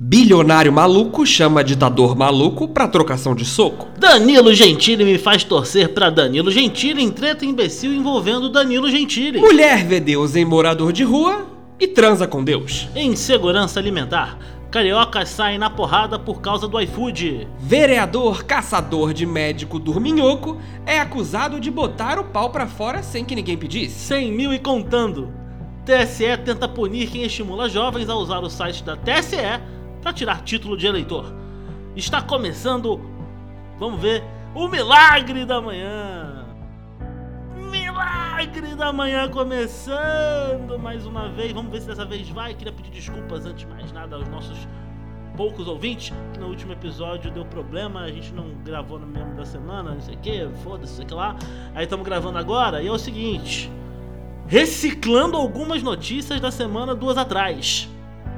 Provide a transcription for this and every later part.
Bilionário maluco chama ditador maluco pra trocação de soco. Danilo Gentili me faz torcer pra Danilo Gentili em treta imbecil envolvendo Danilo Gentili. Mulher vê Deus em morador de rua e transa com Deus. Insegurança alimentar. Cariocas saem na porrada por causa do iFood. Vereador caçador de médico dorminhoco é acusado de botar o pau pra fora sem que ninguém pedisse. 100 mil e contando. TSE tenta punir quem estimula jovens a usar o site da TSE para tirar título de eleitor. Está começando, vamos ver, o Milagre da Manhã. Milagre da Manhã começando mais uma vez. Vamos ver se dessa vez vai. Queria pedir desculpas antes de mais nada aos nossos poucos ouvintes, que no último episódio deu problema, a gente não gravou no mesmo da semana, não sei o que, foda-se, sei que lá. Aí estamos gravando agora e é o seguinte: reciclando algumas notícias da semana duas atrás.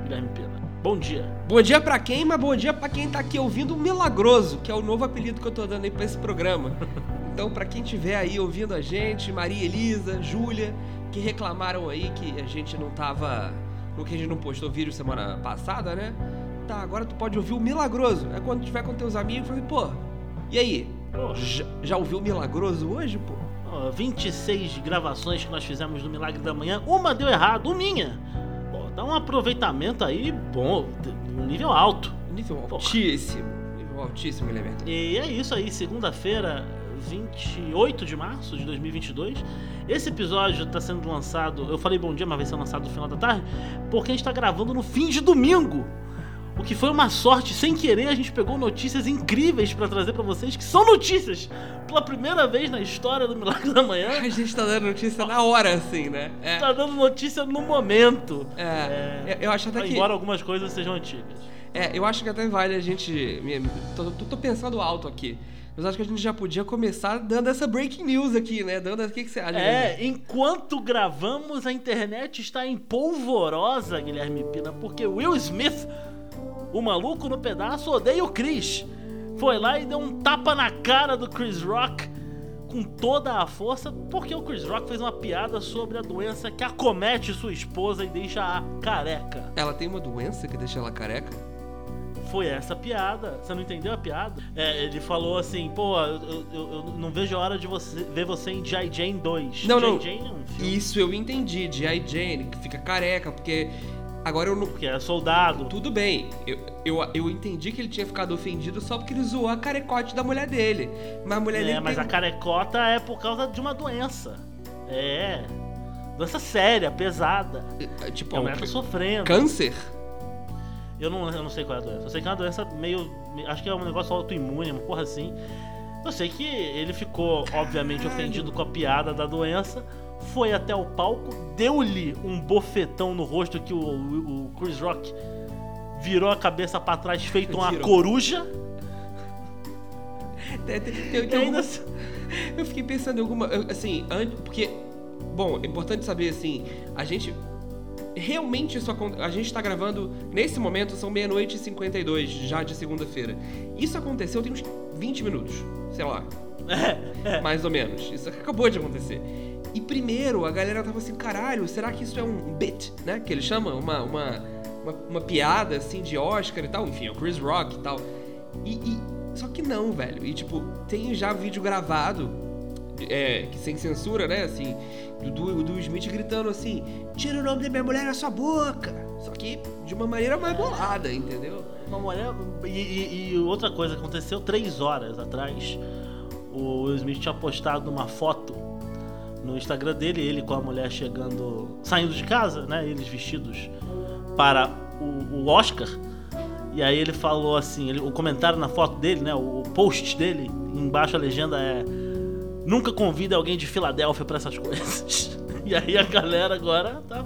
Guilherme Pena. Bom dia. Bom dia pra quem, mas bom dia pra quem tá aqui ouvindo o Milagroso, que é o novo apelido que eu tô dando aí pra esse programa. Então, pra quem tiver aí ouvindo a gente, Maria Elisa, Júlia, que reclamaram aí que a gente não tava. No que a gente não postou vídeo semana passada, né? Tá, agora tu pode ouvir o Milagroso. É quando tiver com teus amigos, falei, pô, e aí? Pô. Já, já ouviu o Milagroso hoje, pô? Ó, 26 gravações que nós fizemos no Milagre da Manhã, uma deu errado, minha. Dá um aproveitamento aí bom, um nível alto. Nível Porra. altíssimo. Nível altíssimo, Guilherme. E é isso aí, segunda-feira, 28 de março de 2022. Esse episódio está sendo lançado, eu falei bom dia, mas vai ser lançado no final da tarde, porque a gente está gravando no fim de domingo. O que foi uma sorte, sem querer, a gente pegou notícias incríveis para trazer para vocês, que são notícias pela primeira vez na história do Milagre da Manhã. A gente tá dando notícia na hora, assim, né? É. Tá dando notícia no momento. É, eu- eu acho até que. Embora algumas coisas sejam antigas. É, eu acho que até vale a gente. Tô, tô- tô pensando alto aqui. Mas acho que a gente já podia começar dando essa breaking news aqui, né? Dando. O que, que você acha? É, enquanto gravamos, a internet está em polvorosa, Guilherme Pina, porque Will Smith, o maluco no pedaço, odeia o Chris. Foi lá e deu um tapa na cara do Chris Rock com toda a força, porque o Chris Rock fez uma piada sobre a doença que acomete sua esposa e deixa a careca. Ela tem uma doença que deixa ela careca? Foi essa a piada. Você não entendeu a piada? É, ele falou assim, pô, eu, eu- eu não vejo a hora de você ver você em G.I. Jane 2. Não, G.I. não. Jane é um filme Isso eu entendi. G.I. Jane, que fica careca, porque. Agora eu não. que é soldado. Tudo bem, eu, eu, eu entendi que ele tinha ficado ofendido só porque ele zoou a carecote da mulher dele. Mas a mulher É, dele mas tem... a carecota é por causa de uma doença. É. Doença séria, pesada. é, Tipo, E a mulher tá sofrendo. câncer? Eu não, eu não sei qual é a doença. Eu sei que é uma doença meio. Acho que é um negócio autoimune, uma porra assim. Eu sei que ele ficou, obviamente, ofendido com a piada da doença. Foi até o palco, deu-lhe um bofetão no rosto que o, o- o Chris Rock virou a cabeça pra trás, feito uma Virou. coruja. Tem- tem- tem- alguma- Eu fiquei pensando em alguma. Assim. Porque. Bom, é importante saber assim. A gente. Realmente isso. A gente tá gravando. Nesse momento são meia-noite e 52, já de segunda-feira. Isso aconteceu tem uns 20 minutos. Sei lá. É, Mais ou menos. Isso acabou de acontecer. E primeiro a galera tava assim, caralho, será que isso é um bit, né? Que ele chama? Uma, uma, uma, uma piada assim de Oscar e tal. Enfim, é o Chris Rock e tal. E, e- Só que não, velho. E tipo, tem já vídeo gravado, é, que sem censura, né? Assim, do, do, do Smith gritando assim: tira o nome da minha mulher da sua boca. Só que de uma maneira mais bolada, entendeu? Uma mulher. E, e- e outra coisa, aconteceu três horas atrás. O Smith tinha postado uma foto no Instagram dele, ele com a mulher chegando. saindo de casa, né? Eles vestidos para o, o Oscar. E aí ele falou assim, ele- o comentário na foto dele, né? O, post dele, embaixo a legenda é. Nunca convida alguém de Filadélfia pra essas coisas. E aí a galera agora tá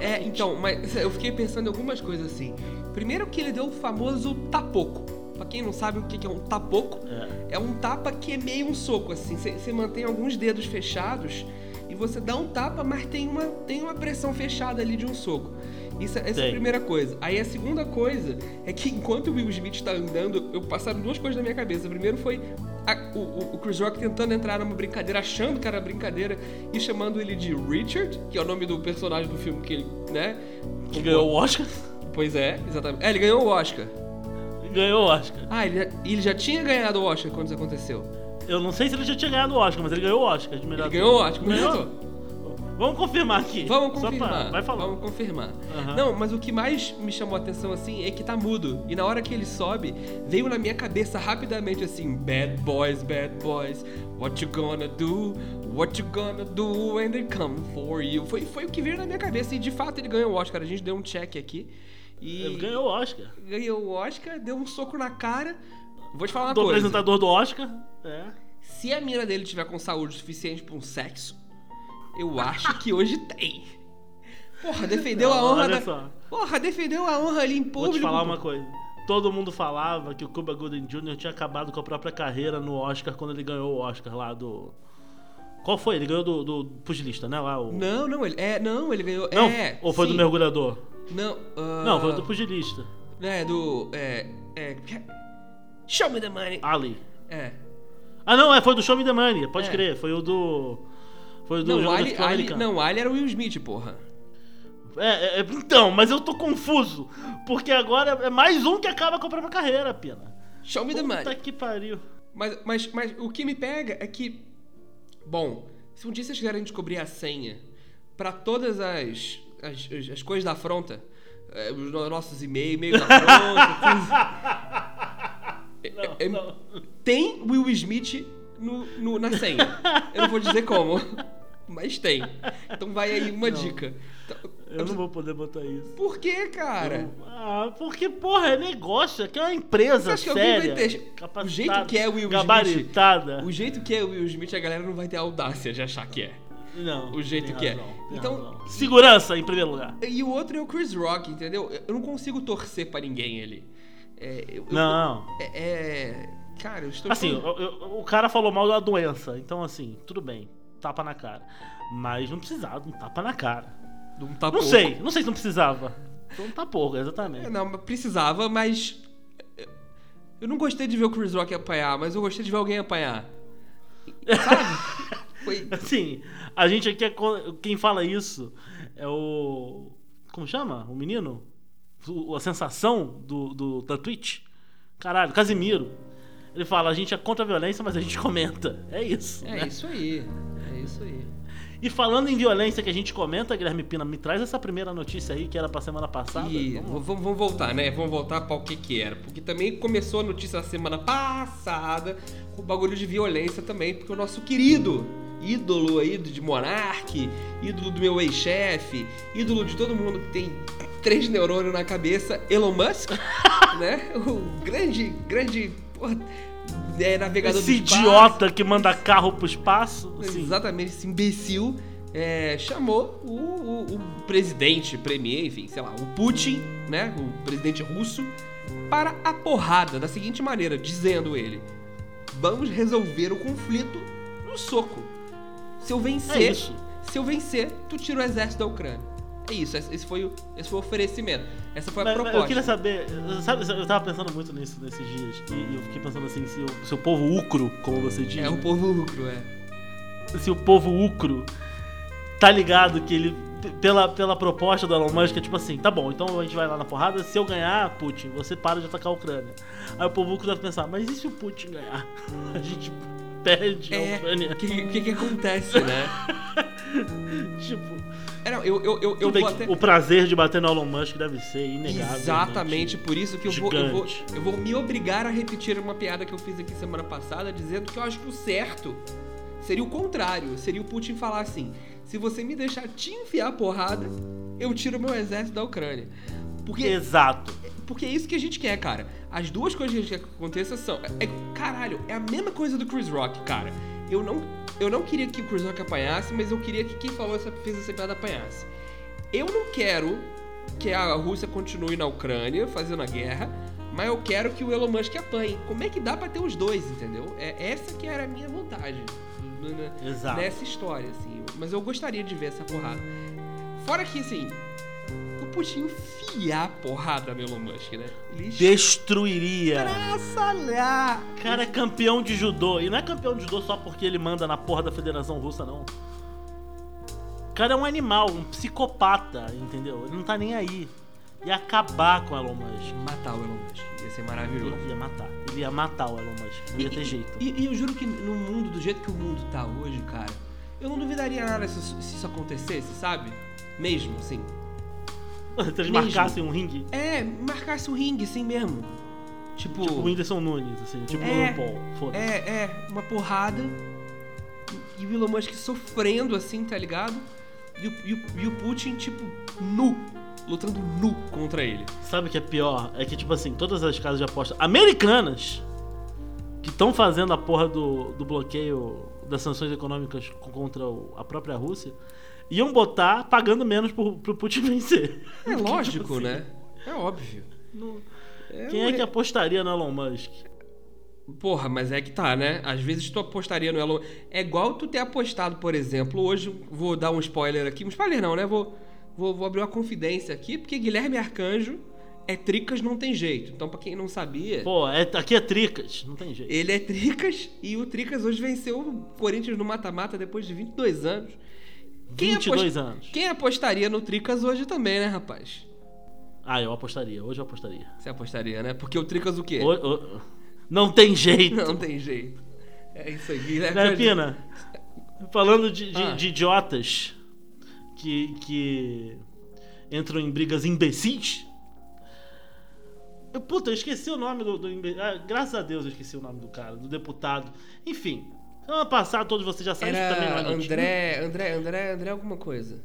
é. É, então, mas eu fiquei pensando em algumas coisas assim. Primeiro que ele deu o famoso tapoco. Pra quem não sabe o que é um tapoco, É. é um tapa que é meio um soco, assim. Você mantém alguns dedos fechados e você dá um tapa, mas tem uma, tem uma pressão fechada ali de um soco. Isso, essa é a primeira coisa. Aí a segunda coisa é que enquanto o Will Smith tá andando, eu passaram duas coisas na minha cabeça. Primeiro foi a- o, o- o Chris Rock tentando entrar numa brincadeira, achando que era brincadeira e chamando ele de Richard, que é o nome do personagem do filme que ele, né? Que ganhou o Oscar. pois é, exatamente. É, ele ganhou o Oscar. Ganhou o Oscar. Ah, ele já, ele já tinha ganhado o Oscar quando isso aconteceu. Eu não sei se ele já tinha ganhado o Oscar, mas ele ganhou o Oscar de melhor Ele ganhou o Oscar, Ganhou? ganhou. Vamos confirmar aqui. Vamos Só pra- confirmar. Vai falar. Vamos confirmar. Aham. Não, mas o que mais me chamou a atenção assim é que tá mudo. E na hora que ele sobe, veio na minha cabeça rapidamente assim: Bad boys, bad boys, what you gonna do? What you gonna do when they come for you? Foi, foi o que veio na minha cabeça. E de fato ele ganhou o Oscar. A gente deu um check aqui. E Ele ganhou o Oscar. ganhou o Oscar, deu um soco na cara. Vou te falar uma Do coisa. apresentador do Oscar. É. Se a mina dele tiver com saúde suficiente pra um sexo, eu acho que hoje tem. Porra, defendeu a Não, honra olha da. só. Porra, defendeu a honra ali em Vou público. te falar uma coisa. Todo mundo falava que o Cuba Gooding Jr. tinha acabado com a própria carreira no Oscar quando ele ganhou o Oscar lá do. Qual foi? Ele ganhou do, do pugilista, né? Lá, o... Não, não, ele. É, não, ele ganhou. Não? É, Ou foi sim. do mergulhador? Não, ah, Não, foi do pugilista. É, do. É. É. Show me the money. Ali. É. Ah, não, é, foi do Show Me the Money, pode É. crer. Foi o do. Foi o do Não, jogo Ali, Ali, não, Ali era o Will Smith, porra. É, é, então, mas eu tô confuso. Porque agora é mais um que acaba com a própria carreira, Pina. Show me the money. Puta que pariu. Mas, mas, mas o que me pega é que. Bom, se um dia vocês quiserem descobrir a senha pra todas as, as, as- as coisas da afronta, é, os no- nossos e-mails, e-mails da afronta, tudo, Não, é- não. tem Will Smith no, no- na senha. Eu não vou dizer como, mas tem. Então vai aí uma Não. dica. Então, Eu não vou poder botar isso. Por que, cara? Ah, porque, porra, é negócio. Aqui é uma empresa Você acha que alguém séria. vai ter- o jeito que é o Will Smith-. O jeito que é o Will Smith, a galera não vai ter audácia de achar que é. Não. o jeito que é. razão, Então- razão. Segurança, em primeiro lugar. E o outro é o Chris Rock, entendeu? Eu não consigo torcer pra ninguém ali. É, eu- eu- Não. é, é- Cara, eu estou. Assim, eu- eu- o cara falou mal da doença. Então, assim, tudo bem. Tapa na cara. Mas não precisava de um tapa na cara. não tá não pouco. sei. Não sei se não precisava. Então tá pouco, exatamente. É, Não, mas precisava, mas. Eu não gostei de ver o Chris Rock apanhar, mas eu gostei de ver alguém apanhar. Sabe? Foi. Assim, a gente aqui é. Quem fala isso é o. Como chama? O menino? O- a sensação do, do, da Twitch? Caralho, Casimiro. Ele fala, a gente é contra a violência, mas a gente comenta. É isso. É né? isso aí. É isso aí. E falando em violência que a gente comenta, Guilherme Pina, me traz essa primeira notícia aí que era pra semana passada. E vamos, vamos voltar, né? Vamos voltar para o que que era. Porque também começou a notícia da semana passada com o bagulho de violência também, porque o nosso querido ídolo aí de Monark, ídolo do meu ex-chefe, ídolo de todo mundo que tem três neurônios na cabeça, Elon Musk, né? O grande, grande porra, é, navegador Esse idiota que manda carro pro espaço. Assim, Exatamente, esse imbecil é, chamou o, o- o presidente, premier, enfim, sei lá, o Putin, né, o presidente russo, para a porrada, da seguinte maneira, dizendo ele: vamos resolver o conflito no soco. Se eu é vencer, isso. se eu vencer, tu tira o exército da Ucrânia. É isso, esse foi o, esse foi o oferecimento. Essa foi a Mas- mas proposta. eu queria saber, sabe, eu tava pensando muito nisso nesses dias, e eu fiquei pensando assim, se o, se o povo ucro, como você diz, É o né? povo ucro, é. se o povo ucro tá ligado que ele, pela, pela proposta do Elon Musk, é tipo assim, tá bom, então a gente vai lá na porrada, se eu ganhar, Putin, você para de atacar a Ucrânia. Aí o povo deve pensar, mas e se o Putin ganhar? A gente perde a É, Ucrânia. o que, que, que acontece, né? tipo, É, não, eu, eu, eu, eu vou até... o prazer de bater no Elon Musk deve ser inegável. Exatamente por isso que eu vou, eu, vou, eu vou me obrigar a repetir uma piada que eu fiz aqui semana passada, dizendo que eu acho que o certo seria o contrário. Seria o Putin falar assim: se você me deixar te enfiar a porrada, eu tiro meu exército da Ucrânia. Porque, Exato. Porque é isso que a gente quer, cara. As duas coisas que a gente quer que aconteça são. É, caralho, é a mesma coisa do Chris Rock, cara. Eu não, eu não queria que o Chris Rock apanhasse, mas eu queria que quem falou essa, fez essa piada apanhasse. Eu não quero que a Rússia continue na Ucrânia fazendo a guerra, mas eu quero que o Elon Musk apanhe. Como é que dá pra ter os dois, entendeu? É essa que era a minha vontade Exato. nessa história, assim. Mas eu gostaria de ver essa porrada. Fora que, assim, Putin enfiar porrada no Elon Musk, né? Ele Destruiria. estraçalhar. cara é campeão de judô. E não é campeão de judô só porque ele manda na porra da Federação Russa, não. O cara é um animal, um psicopata, entendeu? Ele não tá nem aí. ia acabar com o Elon Musk. Matar o Elon Musk. Ia ser maravilhoso. Ele ia matar. Ele ia matar o Elon Musk. Não ia ter jeito. E, e eu juro que no mundo, do jeito que o mundo tá hoje, cara, eu não duvidaria nada se, se isso acontecesse, sabe? Mesmo, assim. Se eles marcassem um ringue, É, marcasse um ringue, assim mesmo. Tipo. tipo o Whindersson Nunes, assim, tipo o É, Logan Paul. Foda-se. É, é, uma porrada. E o Elon Musk sofrendo, assim, tá ligado? E o, e o, e o Putin, tipo, nu. Lutando nu contra ele. Sabe o que é pior? É que, tipo assim, todas as casas de aposta americanas que estão fazendo a porra do, do bloqueio das sanções econômicas contra o- a própria Rússia iam botar pagando menos pro, pro Putin vencer. É lógico, Tipo assim, né? É óbvio. não- É, Quem é que apostaria no Elon Musk? Porra, mas é que tá, né? Às vezes tu apostaria no Elon. É igual tu ter apostado, por exemplo, hoje, vou dar um spoiler aqui. Um spoiler não, né? Vou, vou, vou abrir uma confidência aqui, porque Guilherme Arcanjo é tricas, não tem jeito. Então, pra quem não sabia, Pô, é, aqui é Tricas, não tem jeito. ele é tricas e o Tricas hoje venceu o Corinthians no mata-mata depois de 22 anos. Quem 22 apost- anos. Quem apostaria no Tricas hoje também, né, rapaz? Ah, eu apostaria, hoje eu apostaria. Você apostaria, né? Porque o Tricas o quê? Ho- ho- Não tem jeito. Não tem jeito. É isso aí, Guilherme. Né, Pina? Falando de, de- Ah. de idiotas que, que entram em brigas imbecis. Eu, puta, eu esqueci o nome do, do ah, graças a Deus eu esqueci o nome do cara, do deputado. Enfim, semana passada todos vocês já sabem isso também é Era. André, André, André, André alguma coisa.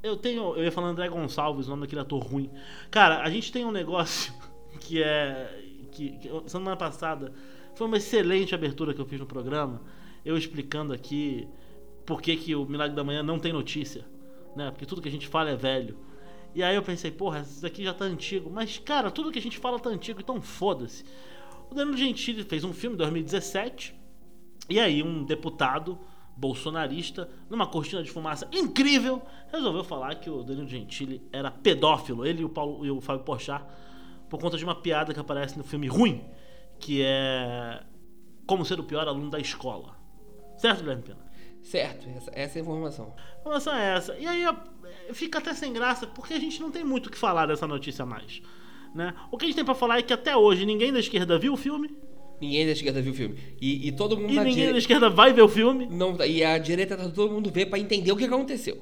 Eu tenho. Eu ia falar André Gonçalves, o nome daquele ator ruim. Cara, a gente tem um negócio que é. Que, que semana passada foi uma excelente abertura que eu fiz no programa. Eu explicando aqui por que, que o Milagre da Manhã não tem notícia. Né? Porque tudo que a gente fala é velho. E aí eu pensei, porra, isso daqui já tá antigo. Mas, cara, tudo que a gente fala tá antigo, então foda-se. O Danilo Gentili fez um filme em 2017. E aí, um deputado bolsonarista, numa cortina de fumaça incrível, resolveu falar que o Danilo Gentili era pedófilo, ele e o, Paulo, e o Fábio Porchat, por conta de uma piada que aparece no filme Ruim, que é Como Ser o Pior Aluno da Escola. Certo, Guilherme Pena? Certo, essa, essa é a informação. A informação é essa. E aí fica até sem graça, porque a gente não tem muito o que falar dessa notícia mais. Né? O que a gente tem pra falar é que até hoje ninguém da esquerda viu o filme, Ninguém da esquerda viu o filme. E, e todo mundo e da ninguém da direita. esquerda vai ver o filme. Não, e a direita tá todo mundo ver pra entender o que aconteceu.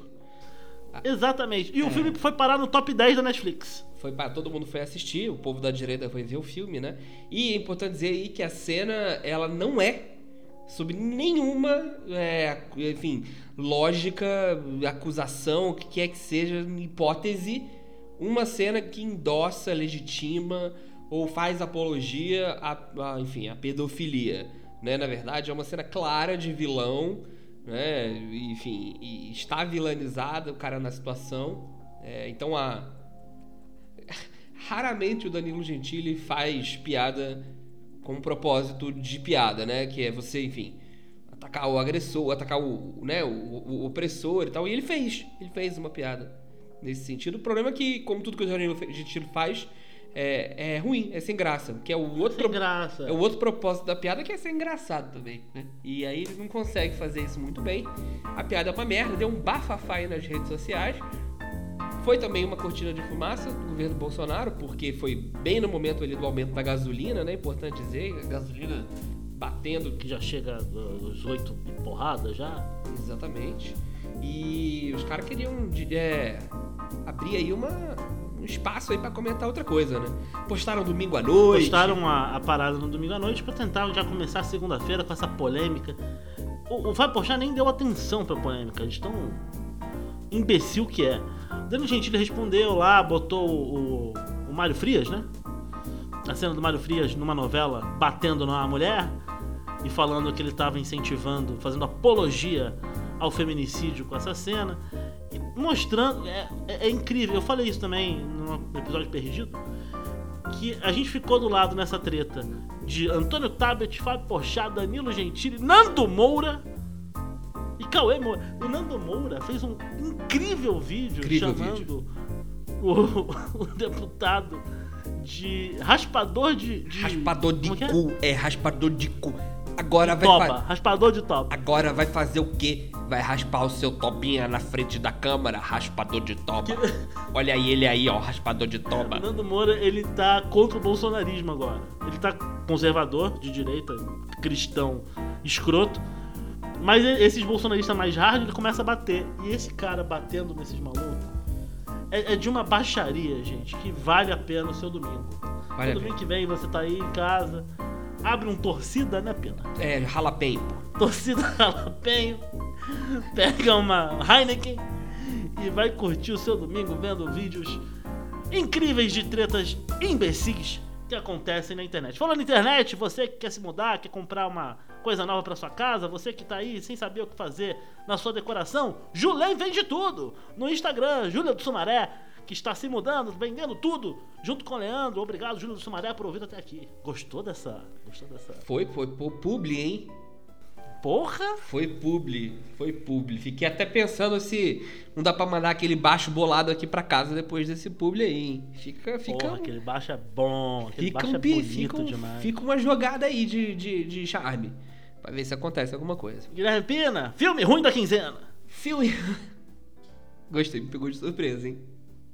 Exatamente. E o É. filme foi parar no top 10 da Netflix. Foi para todo mundo foi assistir, o povo da direita foi ver o filme, né? E é importante dizer aí que a cena ela não é sob nenhuma, é, enfim, lógica, acusação, o que quer que seja, hipótese, uma cena que endossa, legitima ou faz apologia a, a, enfim, a pedofilia, né? Na verdade é uma cena clara de vilão, né? Enfim, e está vilanizada o cara na situação. É, então a raramente o Danilo Gentili faz piada com um propósito de piada, né? Que é você, enfim, atacar o agressor, atacar o, né, o, o opressor e tal. E ele fez, ele fez uma piada nesse sentido. O problema é que, como tudo que o Danilo Gentili faz, é, é ruim, é sem graça. Que é o outro Sem graça. é o outro propósito da piada que é ser engraçado também, né? E aí ele não consegue fazer isso muito bem. A piada é uma merda, deu um bafafá aí nas redes sociais. Foi também uma cortina de fumaça do governo Bolsonaro, porque foi bem no momento ali do aumento da gasolina, né? Importante dizer, a gasolina batendo Que já chega dos oito e porrada já. exatamente. E os caras queriam é, abrir aí uma, um espaço aí pra comentar outra coisa, né? Postaram domingo à noite. Postaram a, a parada no domingo à noite pra tentar já começar segunda-feira com essa polêmica. O, o Fábio Porchat nem deu atenção pra polêmica, de tão imbecil que é. Dando Gentili respondeu lá, botou o, o, o Mário Frias, né? A cena do Mário Frias numa novela batendo numa mulher e falando que ele estava incentivando, fazendo apologia ao feminicídio com essa cena. Mostrando. É, é- é incrível, eu falei isso também no episódio perdido. Que a gente ficou do lado nessa treta de Antônio Tabet, Fábio Porchat, Danilo Gentili, Nando Moura e Cauê Moura. O Nando Moura fez um incrível vídeo Incrível chamando O, o deputado de raspador de. de Raspador de é? cu, é raspador de cu. Agora vai Toba, fa- raspador de toba. Agora vai fazer o quê? Vai raspar o seu tobinha na frente da câmera, raspador de toba. Olha aí ele aí, ó, raspador de toba. O Nando Moura, ele tá contra o bolsonarismo agora. Ele tá conservador, de direita, cristão, escroto. Mas esses bolsonaristas mais hard, ele começa a bater. E esse cara batendo nesses malucos é, é de uma baixaria, gente, que vale a pena o seu domingo. Vale a o domingo que vem você tá aí em casa, abre um torcida, né, Pena? É, jalapeno, pô. Torcida jalapeno, pega uma Heineken e vai curtir o seu domingo vendo vídeos incríveis de tretas imbecis que acontecem na internet. Falando na internet, você que quer se mudar, quer comprar uma coisa nova para sua casa, você que tá aí sem saber o que fazer na sua decoração, Julém vende tudo! No Instagram, Júlia do Sumaré, que está se mudando, vendendo tudo, junto com o Leandro. Obrigado, Júlia do Sumaré, por ouvir até aqui. Gostou dessa? Gostou dessa? Foi, foi, foi publi, hein? Porra! Foi publi, foi publi. Fiquei até pensando se não dá pra mandar aquele baixo bolado aqui pra casa depois desse publi aí, hein? Fica, fica, Porra, aquele baixo é bom, aquele fica, baixo um, é bonito fica, um- demais. fica uma jogada aí de, de, de charme. Pra ver se acontece alguma coisa. Guilherme Pina, filme ruim da quinzena. Filme. Gostei, me pegou de surpresa, hein?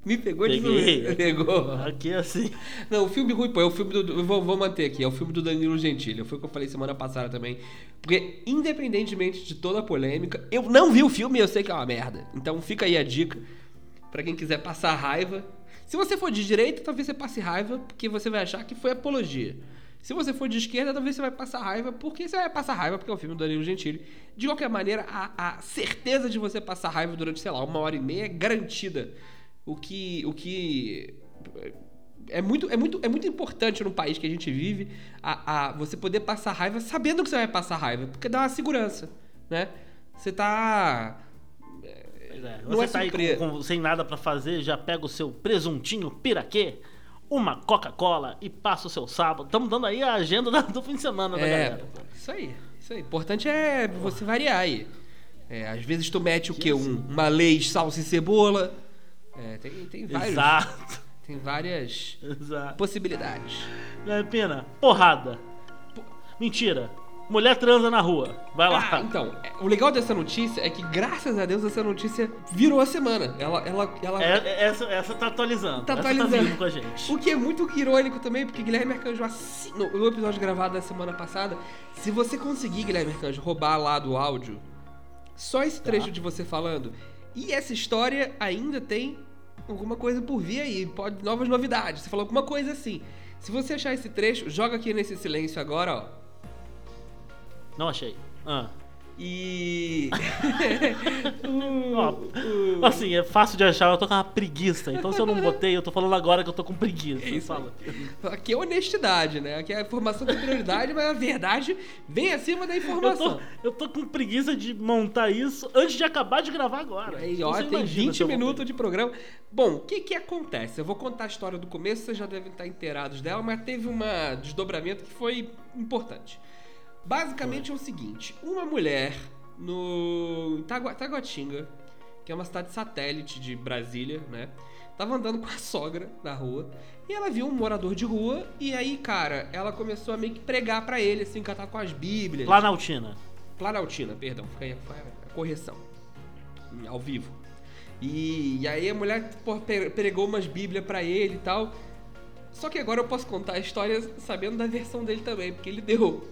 Me pegou de Peguei. surpresa. Pegou. Aqui assim. Não, o filme ruim, pô, é o filme do. Vou, vou manter aqui, é o filme do Danilo Gentili. Foi o que eu falei semana passada também. Porque, independentemente de toda a polêmica, eu não vi o filme e eu sei que é uma merda. Então fica aí a dica pra quem quiser passar raiva. Se você for de direita, talvez você passe raiva, porque você vai achar que foi apologia. Se você for de esquerda, talvez você vai passar raiva, porque você vai passar raiva, porque é o filme do Danilo Gentili. De qualquer maneira, a, a certeza de você passar raiva durante, sei lá, uma hora e meia é garantida. O que. O que é muito, é, muito, é muito importante no país que a gente vive a, a você poder passar raiva sabendo que você vai passar raiva, porque dá uma segurança, né? Você tá. É, Não Você é tá aí com- com- sem nada pra fazer, já pega o seu presuntinho piraquê, uma Coca-Cola e passa o seu sábado. Estamos dando aí a agenda da- do fim de semana da É, galera. isso aí, isso aí. O importante é você variar aí. É, às vezes tu mete o quê? Um, uma leite, salsa e cebola. É, tem, tem vários. Exato. Tem várias Exato. possibilidades. Guilherme Pina, porrada. Mentira. Mulher transa na rua. Vai lá. Ah, então, é, o legal dessa notícia é que, graças a Deus, essa notícia virou a semana. Ela, ela, ela É- é- essa, essa tá atualizando. Tá essa atualizando. tá com a gente. O que é muito irônico também, porque Guilherme Arcanjo, assim, no, episódio gravado da semana passada, se você conseguir, Guilherme Arcanjo, roubar lá do áudio só esse Tá. trecho de você falando, e essa história ainda tem alguma coisa por vir aí, pode novas novidades. Você falou alguma coisa assim. Se você achar esse trecho, joga aqui nesse silêncio agora, ó. Não achei. Ah. E. O- o- Assim, é fácil de achar, eu tô com uma preguiça. Então se eu não botei, eu tô falando agora que eu tô com preguiça. É isso Fala. Aqui é honestidade, né? Aqui a informação tem prioridade, mas a verdade vem acima da Eu informação. tô, eu tô com preguiça de montar isso antes de acabar de gravar agora. Aí, ó, tem imagina 20 se eu minutos de programa. Bom, o que que acontece? Eu vou contar a história do começo, vocês já devem estar inteirados dela, mas teve um desdobramento que foi importante. Basicamente é o seguinte: uma mulher no Taguatinga, que é uma cidade satélite de Brasília, né? Tava andando com a sogra na rua e ela viu um morador de rua e aí, cara, ela começou a meio que pregar pra ele, assim, cantar com as bíblias. Planaltina. Planaltina, perdão, foi a, foi a correção. Ao vivo. E, e aí a mulher pô, pregou umas bíblias pra ele e tal. Só que agora eu posso contar a história sabendo da versão dele também, porque ele deu.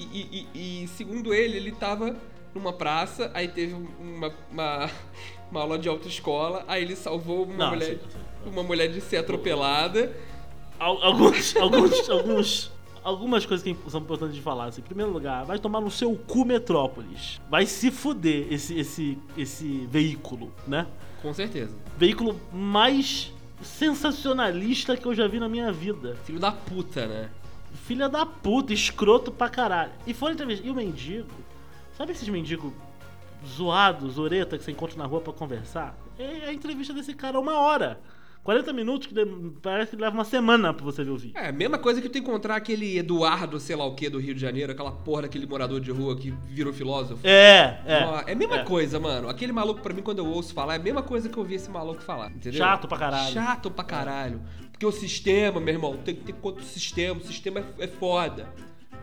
E, e- e- segundo ele, ele tava numa praça, aí teve uma, uma, uma aula de autoescola, aí ele salvou uma Não, mulher. sim, sim. Uma mulher de ser atropelada. Al- Alguns, alguns, alguns, algumas coisas que são importantes de falar. Assim. Em primeiro lugar, vai tomar no seu cu Metrópolis. Vai se fuder esse, esse, esse veículo, né? Com certeza. Veículo mais sensacionalista que eu já vi na minha vida. Filho da puta, né? Filha da puta, escroto pra caralho. E foi entrevista. E o mendigo? Sabe esses mendigos zoados, oreta, que você encontra na rua pra conversar? É a entrevista desse cara uma hora. 40 minutos, que parece que leva uma semana pra você ver o vídeo. É, a mesma coisa que tu encontrar aquele Eduardo, sei lá o que, do Rio de Janeiro, aquela porra daquele morador de rua que virou filósofo. É, é. É a mesma é. coisa, mano. Aquele maluco, pra mim, quando eu ouço falar, é a mesma coisa que eu ouvi esse maluco falar, entendeu? Chato pra caralho. Chato pra caralho. Porque o sistema, meu irmão, tem que ter contra o sistema, o sistema é, é foda.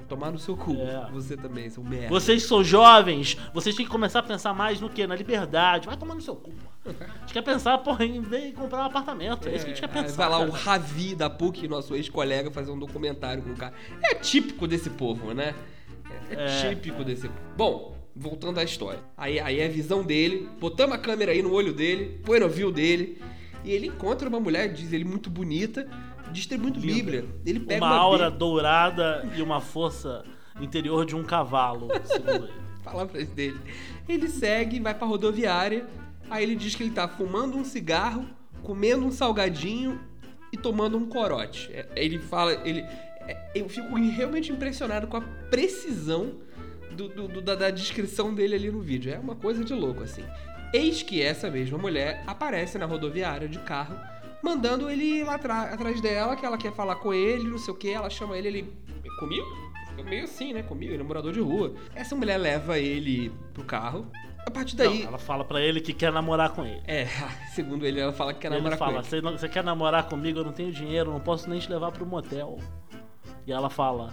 Tomar no seu cu. É. Você também, seu merda. Vocês que são jovens, vocês têm que começar a pensar mais no quê? Na liberdade. Vai tomar no seu cu, pô. A gente quer pensar, porra, em vez de comprar um apartamento. É, isso que a gente quer aí pensar. Vai lá o cara. Ravi da PUC, nosso ex-colega, fazer um documentário com o cara. É típico desse povo, né? É, é É, típico desse povo. Bom, voltando à história. Aí, aí é a visão dele. Botamos a câmera aí no olho dele, põe no view dele. E ele encontra uma mulher, diz ele, muito bonita, distribuindo Linda. Bíblia. Ele pega Uma aura Bíblia, dourada e uma força interior de um cavalo, segundo ele. palavras dele. Ele segue, vai pra rodoviária. Aí ele diz que ele tá fumando um cigarro, comendo um salgadinho e tomando um corote. É, Ele fala, ele, é, eu fico realmente impressionado com a precisão do- do- da, da descrição dele ali no vídeo. É uma coisa de louco assim. Eis que essa mesma mulher aparece na rodoviária de carro, mandando ele ir lá atrás dela, que ela quer falar com ele, não sei o que. Ela chama ele, ele. Comigo? Meio assim, né? Comigo, ele é um morador de rua. Essa mulher leva ele pro carro. A partir daí. Não, ela fala pra ele que quer namorar com ele. É, segundo ele, ela fala que quer ele namorar fala, com ele. você, não- você quer namorar comigo? Eu não tenho dinheiro, não posso nem te levar pro motel. E ela fala,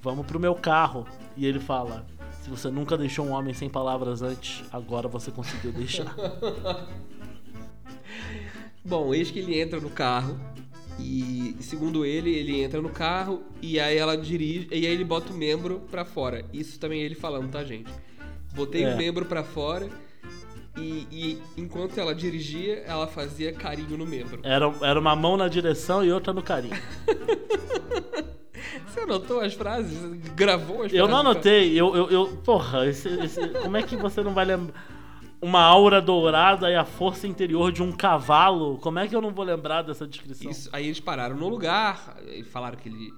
vamos pro meu carro. E ele fala, se você nunca deixou um homem sem palavras antes, agora você conseguiu deixar. Bom, eis que ele entra no carro. E segundo ele, ele entra no carro e aí ela dirige. E aí ele bota o membro pra fora. Isso também é ele falando, tá, gente? Botei É. o membro pra fora. E, e enquanto ela dirigia, ela fazia carinho no membro. Era, era uma mão na direção e outra no carinho. Você anotou as frases? Gravou as Eu frases? não anotei, eu, eu, eu- porra, esse- esse- como é que você não vai lembrar? Uma aura dourada e a força interior de um cavalo, como é que eu não vou lembrar dessa descrição? Isso, aí eles pararam no lugar e falaram que ele.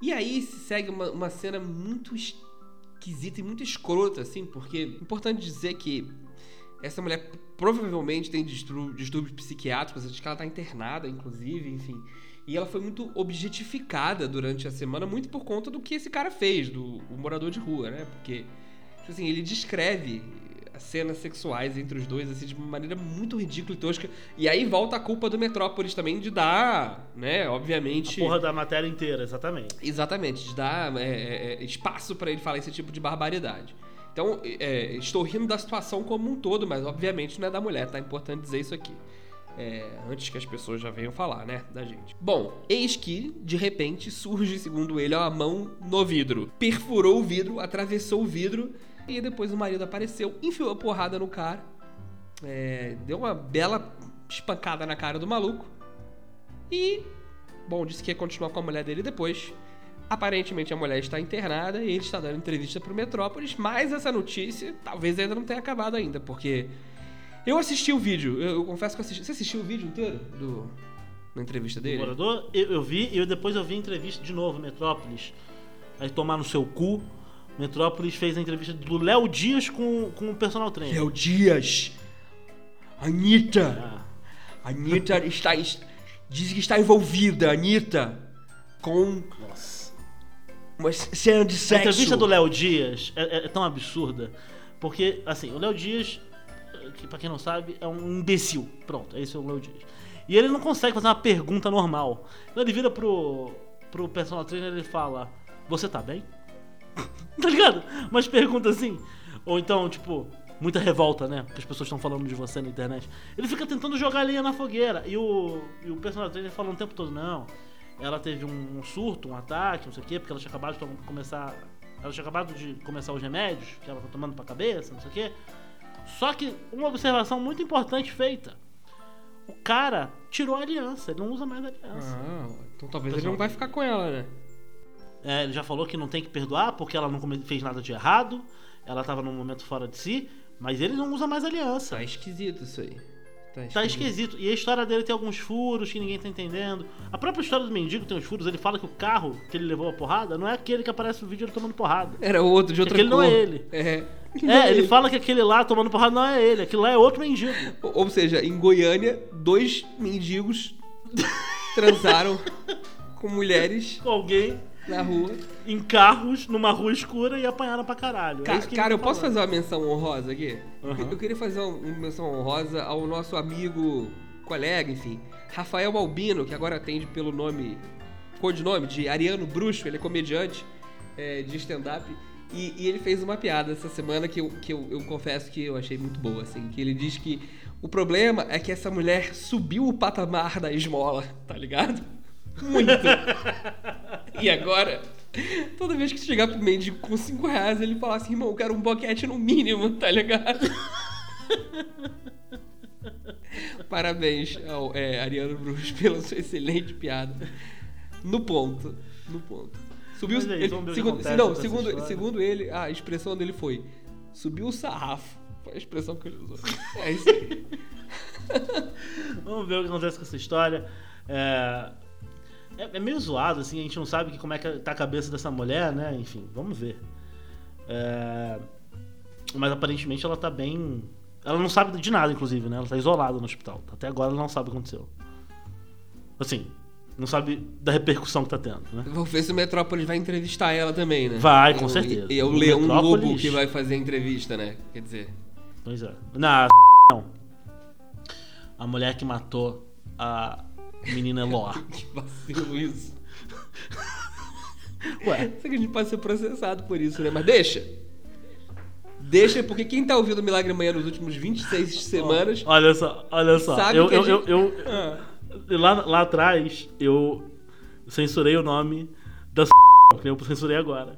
E aí se segue uma, uma cena muito esquisita e muito escrota, assim, porque é importante dizer que essa mulher provavelmente tem distúrbios psiquiátricos, acho que ela tá internada, inclusive, enfim. E ela foi muito objetificada durante a semana, muito por conta do que esse cara fez, do morador de rua, né? Porque, tipo assim, ele descreve cenas sexuais entre os dois, assim, de uma maneira muito ridícula e tosca. E aí volta a culpa do Metrópolis também de dar, né, A obviamente... porra da matéria inteira, exatamente. Exatamente, de dar é, é, é, espaço pra ele falar esse tipo de barbaridade. Então, é, estou rindo da situação como um todo, mas obviamente não é da mulher, tá? É importante dizer isso aqui. É, antes que as pessoas já venham falar, né, da gente. Bom, eis que, de repente, surge, segundo ele, a mão no vidro. Perfurou o vidro, atravessou o vidro, e depois o marido apareceu, enfiou a porrada no cara, é, deu uma bela espancada na cara do maluco, e Bom, disse que ia continuar com a mulher dele depois. Aparentemente a mulher está internada e ele está dando entrevista pro Metrópolis, mas essa notícia talvez ainda não tenha acabado ainda, porque eu assisti o vídeo, eu, eu confesso que assisti. Você assistiu o vídeo inteiro do da entrevista O dele? morador, eu, eu vi e depois eu vi a entrevista de novo, Metrópolis. Aí tomar no seu cu. Metrópolis fez a entrevista do Léo Dias com, com o personal trainer. Léo Dias. Anitta. Ah, Anitta está diz que está envolvida, Anitta, com nossa. uma cena de A sexo. entrevista do Léo Dias é, é- tão absurda. Porque, assim, o Léo Dias, que pra quem não sabe, é um imbecil. Pronto, esse é o Léo Dias. E ele não consegue fazer uma pergunta normal. Então ele vira pro, pro personal trainer e ele fala: Você tá bem? tá ligado? Umas perguntas assim. Ou então, tipo, muita revolta, né? Porque as pessoas estão falando de você na internet. Ele fica tentando jogar lenha na fogueira. E o, e o personal trainer falando o tempo todo: Não, ela teve um, surto, um ataque, não sei o quê, porque ela tinha acabado de começar. Ela tinha acabado de começar os remédios que ela tá tomando pra cabeça, não sei o quê. Só que uma observação muito importante feita. O cara tirou a aliança, ele não usa mais a aliança. Ah, então talvez ele não vai ficar com ela, né? É, ele já falou que não tem que perdoar porque ela não fez nada de errado, ela tava num momento fora de si, mas ele não usa mais aliança. Tá esquisito isso aí. Tá esquisito. E a história dele tem alguns furos que ninguém tá entendendo. A própria história do mendigo tem uns furos. Ele fala que o carro que ele levou a porrada não é aquele que aparece no vídeo ele tomando porrada. Era outro de outra Aquele cor. não é ele. É. É, ele fala que aquele lá tomando porrada não é ele. Aquele lá é outro mendigo. Ou seja, em Goiânia, dois mendigos transaram com mulheres Com alguém na rua. em carros numa rua escura e apanharam pra caralho. Ca- é que ele cara, eu posso fazer uma menção honrosa aqui? Aham. Eu queria fazer uma, uma menção honrosa ao nosso amigo, colega, enfim, Rafael Albino, que agora atende pelo nome, codinome de Ariano Bruxo, ele é comediante. é, de stand-up. E, e ele fez uma piada essa semana que, eu, que eu, eu confesso que eu achei muito boa, assim. Que ele diz que o problema é que essa mulher subiu o patamar da esmola, tá ligado? Muito. e agora, toda vez que chegar pro mendigo com 5 reais, ele fala assim, irmão, eu quero um boquete no mínimo, tá ligado? Parabéns ao é, Ariano Bruxo pela sua excelente piada. No ponto. No ponto. Subiu Mas é ele- segundo, acontece não, segundo, segundo ele, a expressão dele foi: subiu o sarrafo. Foi a expressão que ele usou. É isso aí. Vamos ver o que acontece com essa história. É, é, é meio zoado, assim, a gente não sabe que- como é que tá a cabeça dessa mulher, né? Enfim, vamos ver. É, Mas aparentemente ela tá bem. Ela não sabe de nada, inclusive, né? Ela tá isolada no hospital. Até agora ela não sabe o que aconteceu. Assim, não sabe da repercussão que tá tendo, né? Vamos ver se o Metrópolis vai entrevistar ela também, né? Vai, com certeza. E é o Leão Lobo que vai fazer a entrevista, né? Quer dizer. Pois é. Na não. A mulher que matou a menina Eloá. Que vacilo isso. Ué, Sei que a gente pode ser processado por isso, né? Mas deixa. Deixa, porque quem tá ouvindo Milagre Manhã nos últimos 26 semanas. olha só, olha só. Sabe eu, que eu, eu, gente- eu- Ah, lá, lá atrás, eu censurei o nome da que eu censurei agora.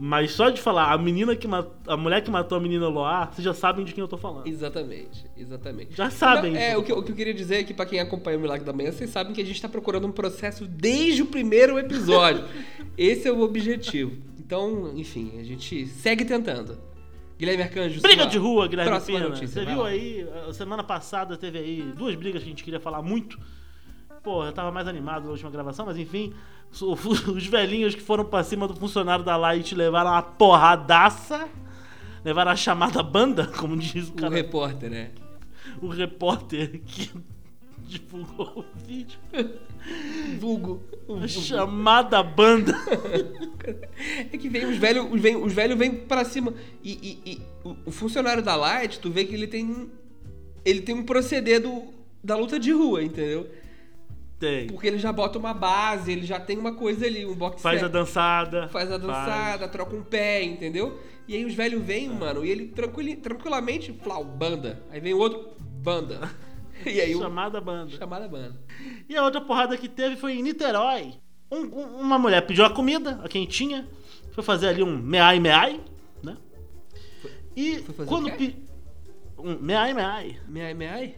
Mas só de falar a menina que a mulher que matou a menina Loa, vocês já sabem de quem eu tô falando. exatamente, exatamente. Já sabem. Não, é, o que, eu- o que eu queria dizer é que pra quem acompanha o Milagre da Manhã, vocês sabem que a gente tá procurando um processo desde o primeiro episódio. Esse é o objetivo. Então, enfim, a gente segue tentando. Guilherme Arcanjo, Briga de rua, Guilherme próxima Pena. notícia, Você viu lá. aí, semana passada teve aí duas brigas que a gente queria falar muito. Pô, eu tava mais animado na última gravação, mas enfim, os velhinhos que foram pra cima do funcionário da Light levaram uma porradaça. Levaram a chamada banda, como diz o O cara, repórter, né? o repórter que divulgou o vídeo. Vulgo. O A chamada banda. É que vem os velhos, os velhos, os velhos vêm pra cima. E, e- e o, o funcionário da Light, tu vê que ele tem. Ele tem um proceder do, da luta de rua, entendeu? Tem. Porque ele já bota uma base, ele já tem uma coisa ali, um boxe Faz a set, dançada. faz a dançada, troca um pé, entendeu? E aí os velhos vêm, mano, e ele tranquili- tranquilamente, flau, banda. Aí vem o outro, banda. E aí. Chamada banda. Chamada banda. E a outra porrada que teve foi em Niterói. Um- um- uma mulher pediu a comida, a quentinha, foi fazer ali um meai meai, né? E foi fazer quando pe- um meai meai. Meai, meai?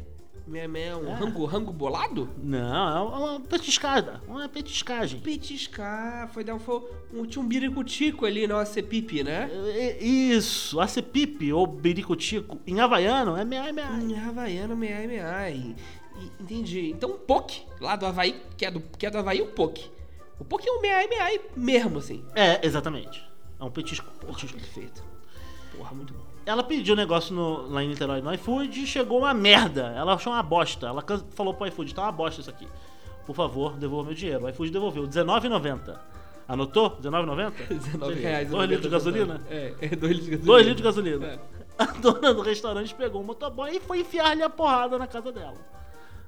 Meai, um É. rango, rango bolado? Não, é uma petiscada, uma petiscagem. Petiscar, foi dar um, foi um, tinha um biricutico ali na pipi, né? É- é- Isso, acepipe ou biricutico em havaiano é meai meai. Em Havaiano, meai, meai. Entendi. Então o poke, lá do Havaí, que é do, que é do Havaí, o poke. O poke é um meai, meai mesmo, assim. É, exatamente. É um petisco. petisco. Perfeito. Porra, muito bom. Ela pediu o negócio no- lá em Niterói no iFood e chegou uma merda. Ela achou uma bosta. Ela falou pro iFood, tá uma bosta isso aqui. Por favor, devolva meu dinheiro. O iFood devolveu R$19,90. Anotou? R$19,90? 19 reais. Dois litros de gasolina? É, é 2 litros de gasolina. 2 litros de gasolina. É. A dona do restaurante pegou o motoboy e foi enfiar-lhe a porrada na casa dela.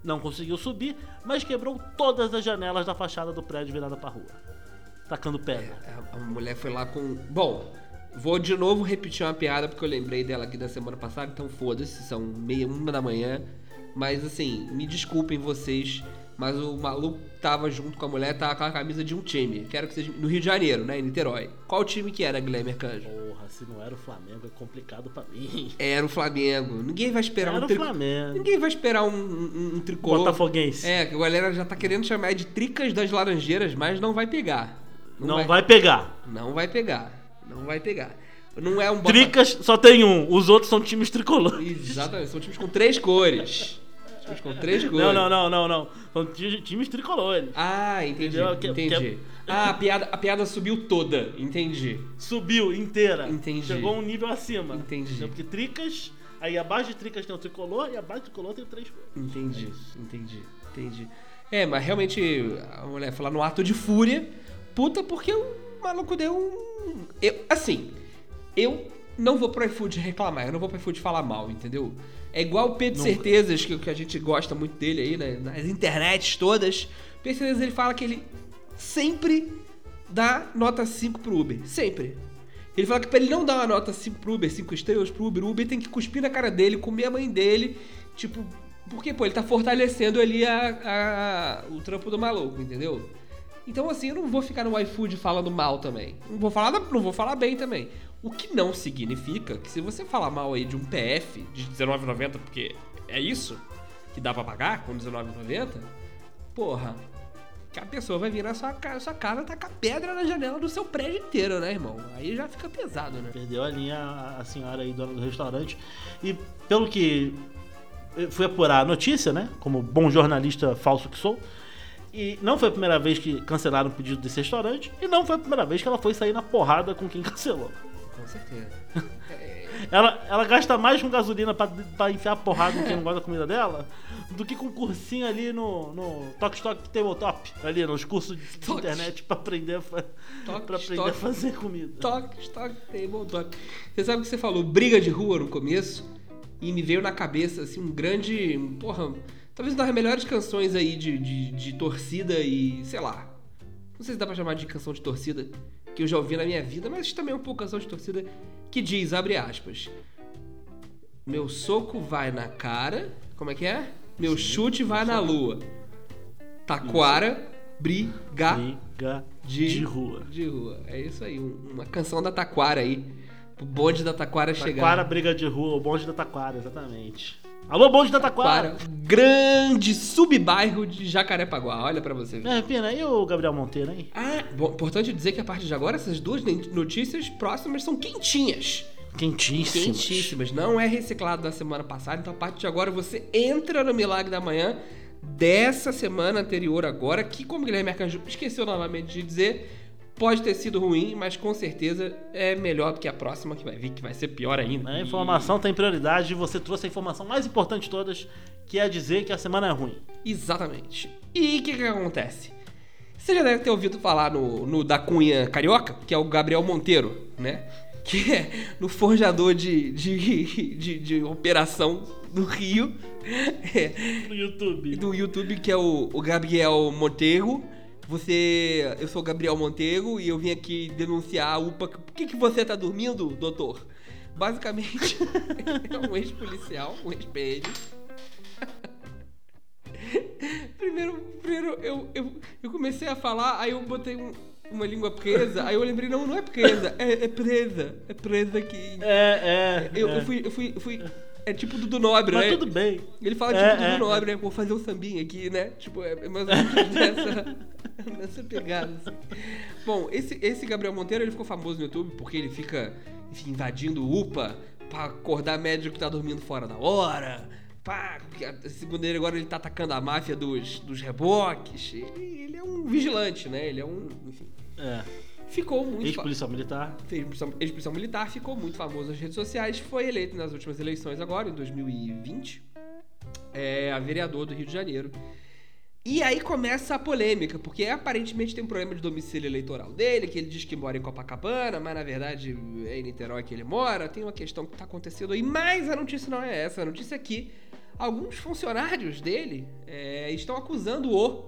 Não conseguiu subir, mas quebrou todas as janelas da fachada do prédio virada pra rua. Tacando pedra. A, a mulher foi lá com. Bom, vou de novo repetir uma piada porque eu lembrei dela aqui da semana passada, então foda-se, são meia, uma da manhã. Mas assim, me desculpem vocês, mas o maluco tava junto com a mulher, tava com a camisa de um time. Quero que seja. No Rio de Janeiro, né? Em Niterói. Qual time que era, Guilherme Arcanjo? Porra, se não era o Flamengo é complicado pra mim. Era o Flamengo. Ninguém vai esperar Era um o tri- Flamengo. Ninguém vai esperar um, um, um tricolor. Botafoguense. É, que a galera já tá querendo chamar de tricas das laranjeiras, mas não vai pegar. Não, vai... pegar. Não vai pegar. Não vai pegar. Não é um Bota- Tricas só tem um, os outros são times tricolores. Exatamente, são times com três cores. Times com três cores. Não, não, não, não, não. São ti- times tricolores. Ah, entendi. Entendeu? Que- entendi. que- Ah, a piada, a piada subiu toda. Entendi. Subiu inteira. Entendi. Chegou um nível acima. Entendi. Entendeu? Porque tricas, aí abaixo de tricas tem o tricolor e abaixo do tricolor tem três cores. Entendi. Entendi. Entendi. É, mas realmente a mulher lá no ato de fúria. Puta, porque o maluco deu um. Eu, assim, eu não vou pro iFood reclamar, eu não vou pro iFood falar mal, entendeu? É igual o Pedro Nunca. Certezas, que, que a gente gosta muito dele aí, né? Nas internets todas. Pedro Certezas ele fala que ele sempre dá nota 5 pro Uber. Sempre. Ele fala que pra ele não dar uma nota 5 pro Uber, 5 estrelas pro Uber, o Uber tem que cuspir na cara dele, comer a mãe dele. Tipo, porque, pô, ele tá fortalecendo ali a, a- o trampo do maluco, entendeu? Então, assim, eu não vou ficar no iFood falando mal também. Não vou falar, não vou falar bem também. O que não significa que se você falar mal aí de um PF de R$19,90, porque é isso que dá pra pagar com R$19,90, porra, que a pessoa vai vir na sua casa, sua casa tacar pedra na janela do seu prédio inteiro, né, irmão? Aí já fica pesado, né? Perdeu a linha a- senhora aí, dona do restaurante. E pelo que eu fui apurar a notícia, né? Como bom jornalista falso que sou. E não foi a primeira vez que cancelaram o pedido desse restaurante. E não foi a primeira vez que ela foi sair na porrada com quem cancelou. Com certeza. Ela, ela gasta mais com gasolina pra, pra enfiar porrada em quem não gosta da comida dela do que com cursinho ali no, no Tok Tok Tabletop. Ali nos cursos de Tok- internet pra aprender, a, Tok- pra aprender a Tok- fazer comida. Toque, toque, table talk. Você sabe que você falou briga de rua no começo e me veio na cabeça assim um grande, porra, talvez uma das melhores canções aí de, de, de torcida e sei lá. Não sei se dá pra chamar de canção de torcida que eu já ouvi na minha vida, mas também é um pouco canção de torcida que diz, abre aspas. Meu soco vai na cara, como é que é? Meu chute vai na lua. Taquara, briga Briga de, de rua. De rua. É isso aí, um- uma canção da Taquara aí. O bonde da Taquara chegar. Taquara, briga de rua, o bonde da Taquara, exatamente. Alô, bonde da Taquara! Taquara, grande subbairro de Jacarepaguá. Olha pra você ver. É, Pina, e o Gabriel Monteiro, hein? Ah, bom, importante dizer que a partir de agora essas duas notícias próximas são quentinhas. Quentíssimo. Quentíssimas. Não é reciclado da semana passada, então a partir de agora você entra no Milagre da Manhã dessa semana anterior agora, que como o Guilherme Arcanjo esqueceu novamente de dizer, pode ter sido ruim, mas com certeza é melhor do que a próxima que vai vir, que vai ser pior ainda. A informação tem prioridade e você trouxe a informação mais importante de todas, que é dizer que a semana é ruim. Exatamente. E o que, que acontece? Você já deve ter ouvido falar no, no da Cunha Carioca, que é o Gabriel Monteiro, né? Que é no forjador de, de, de, de operação do Rio. É, No YouTube. do YouTube, que é o, o Gabriel Monteiro. Você. Eu sou o Gabriel Monteiro e eu vim aqui denunciar a UPA. Por que, que você tá dormindo, doutor? Basicamente, é um ex-policial, um ex-PN. Primeiro, primeiro eu, eu, eu comecei a falar, aí eu botei um- uma língua presa, aí eu lembrei, não, não é presa, é, é presa. É presa que. É, é. Eu, é. eu fui, eu fui, eu fui. É tipo Dudu Nobre, Mas né? tudo bem. Ele fala É, tipo Dudu é, Nobre, né? Vou fazer um sambinha aqui, né? Tipo, é é mais ou menos nessa, nessa pegada. Assim. Bom, esse, esse Gabriel Monteiro, ele ficou famoso no YouTube porque ele fica, enfim, invadindo UPA pra acordar médico que tá dormindo fora da hora. Pá, porque, segundo ele, agora ele tá atacando a máfia dos, dos reboques. Ele, ele é um vigilante, né? Ele é um, enfim... É. Ficou muito... Ex-policial militar. ex-policial- ex-policial militar, ficou muito famoso nas redes sociais, foi eleito nas últimas eleições agora, em 2020, é, a vereador do Rio de Janeiro. E aí começa a polêmica, porque aparentemente tem um problema de domicílio eleitoral dele, que ele diz que mora em Copacabana, mas na verdade é em Niterói que ele mora, tem uma questão que tá acontecendo aí, mas a notícia não é essa, a notícia é que alguns funcionários dele é, estão acusando-o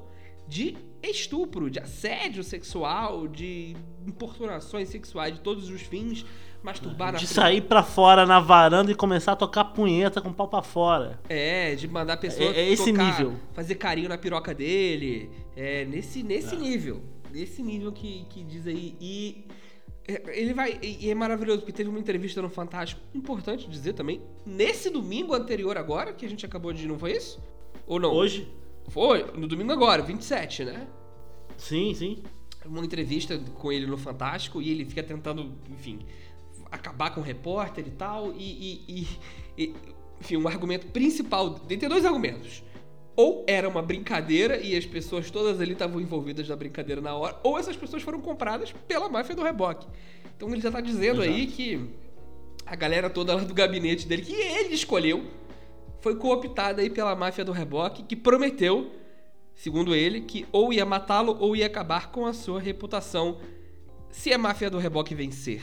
de estupro, de assédio sexual, de importunações sexuais de todos os fins, masturbar De sair pra fora na varanda e começar a tocar punheta com o pau pra fora. É, de mandar a pessoa É- é esse tocar, nível. fazer carinho na piroca dele. É, nesse, nesse nível. Nesse nível que, que diz aí. E é, ele vai. E é maravilhoso, porque teve uma entrevista no Fantástico. Importante dizer também. Nesse domingo anterior agora, que a gente acabou de. Não foi isso? Ou não? Hoje? Foi, no domingo agora, 27, né? Sim, sim. uma entrevista com ele no Fantástico e ele fica tentando, enfim, acabar com o repórter e tal. E, e- e- e, enfim, um argumento principal. Tem dois argumentos. Ou era uma brincadeira e as pessoas todas ali estavam envolvidas na brincadeira na hora, ou essas pessoas foram compradas pela máfia do reboque. Então ele já tá dizendo aí Exato. que a galera toda lá do gabinete dele, que ele escolheu, foi cooptada aí pela máfia do reboque, que prometeu, segundo ele, que ou ia matá-lo ou ia acabar com a sua reputação se a máfia do reboque vencer.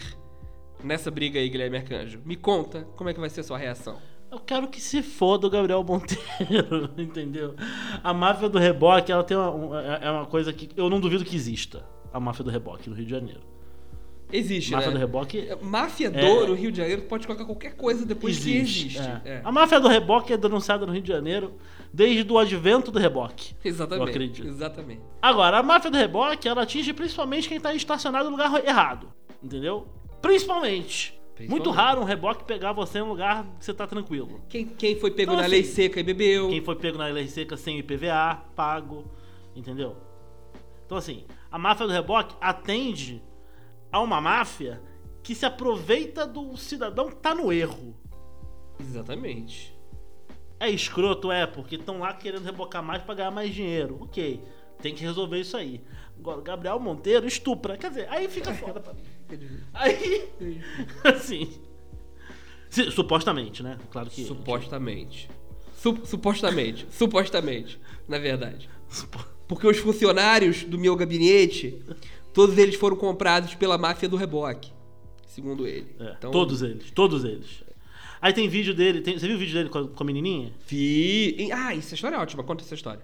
Nessa briga aí, Guilherme Arcanjo, me conta como é que vai ser a sua reação. Eu quero que se foda o Gabriel Monteiro, entendeu? A máfia do reboque, ela tem uma, um- é é uma coisa que eu não duvido que exista. a máfia do reboque no Rio de Janeiro. Existe, máfia né? do reboque Máfia do É. no Rio de Janeiro, pode colocar qualquer coisa depois que existe. é. É. A máfia do reboque é denunciada no Rio de Janeiro desde o advento do reboque. Exatamente. Eu acredito. Exatamente. Agora, a máfia do reboque, ela atinge principalmente quem tá estacionado no lugar errado. Entendeu? Principalmente. Principalmente. Muito raro um reboque pegar você em um lugar que você tá tranquilo. Quem, quem foi pego Então, na assim, lei seca e bebeu. Quem foi pego na lei seca sem IPVA, pago. Entendeu? Então, assim, a máfia do reboque atende a uma máfia que se aproveita do cidadão que tá no erro. Exatamente. É escroto, é, porque estão lá querendo rebocar mais pra ganhar mais dinheiro. Ok, tem que resolver isso aí. Agora, Gabriel Monteiro estupra. Quer dizer, aí fica foda pra mim. Aí, assim. se- supostamente, né? Claro que. Supostamente. Su- supostamente. supostamente. Na verdade. Supo- Porque os funcionários do meu gabinete, todos eles foram comprados pela máfia do reboque. Segundo ele. é, Então, Todos eles, todos eles. Aí tem vídeo dele, tem- você viu o vídeo dele com a, com a menininha? Vi. Ah, essa história é ótima. Conta essa história.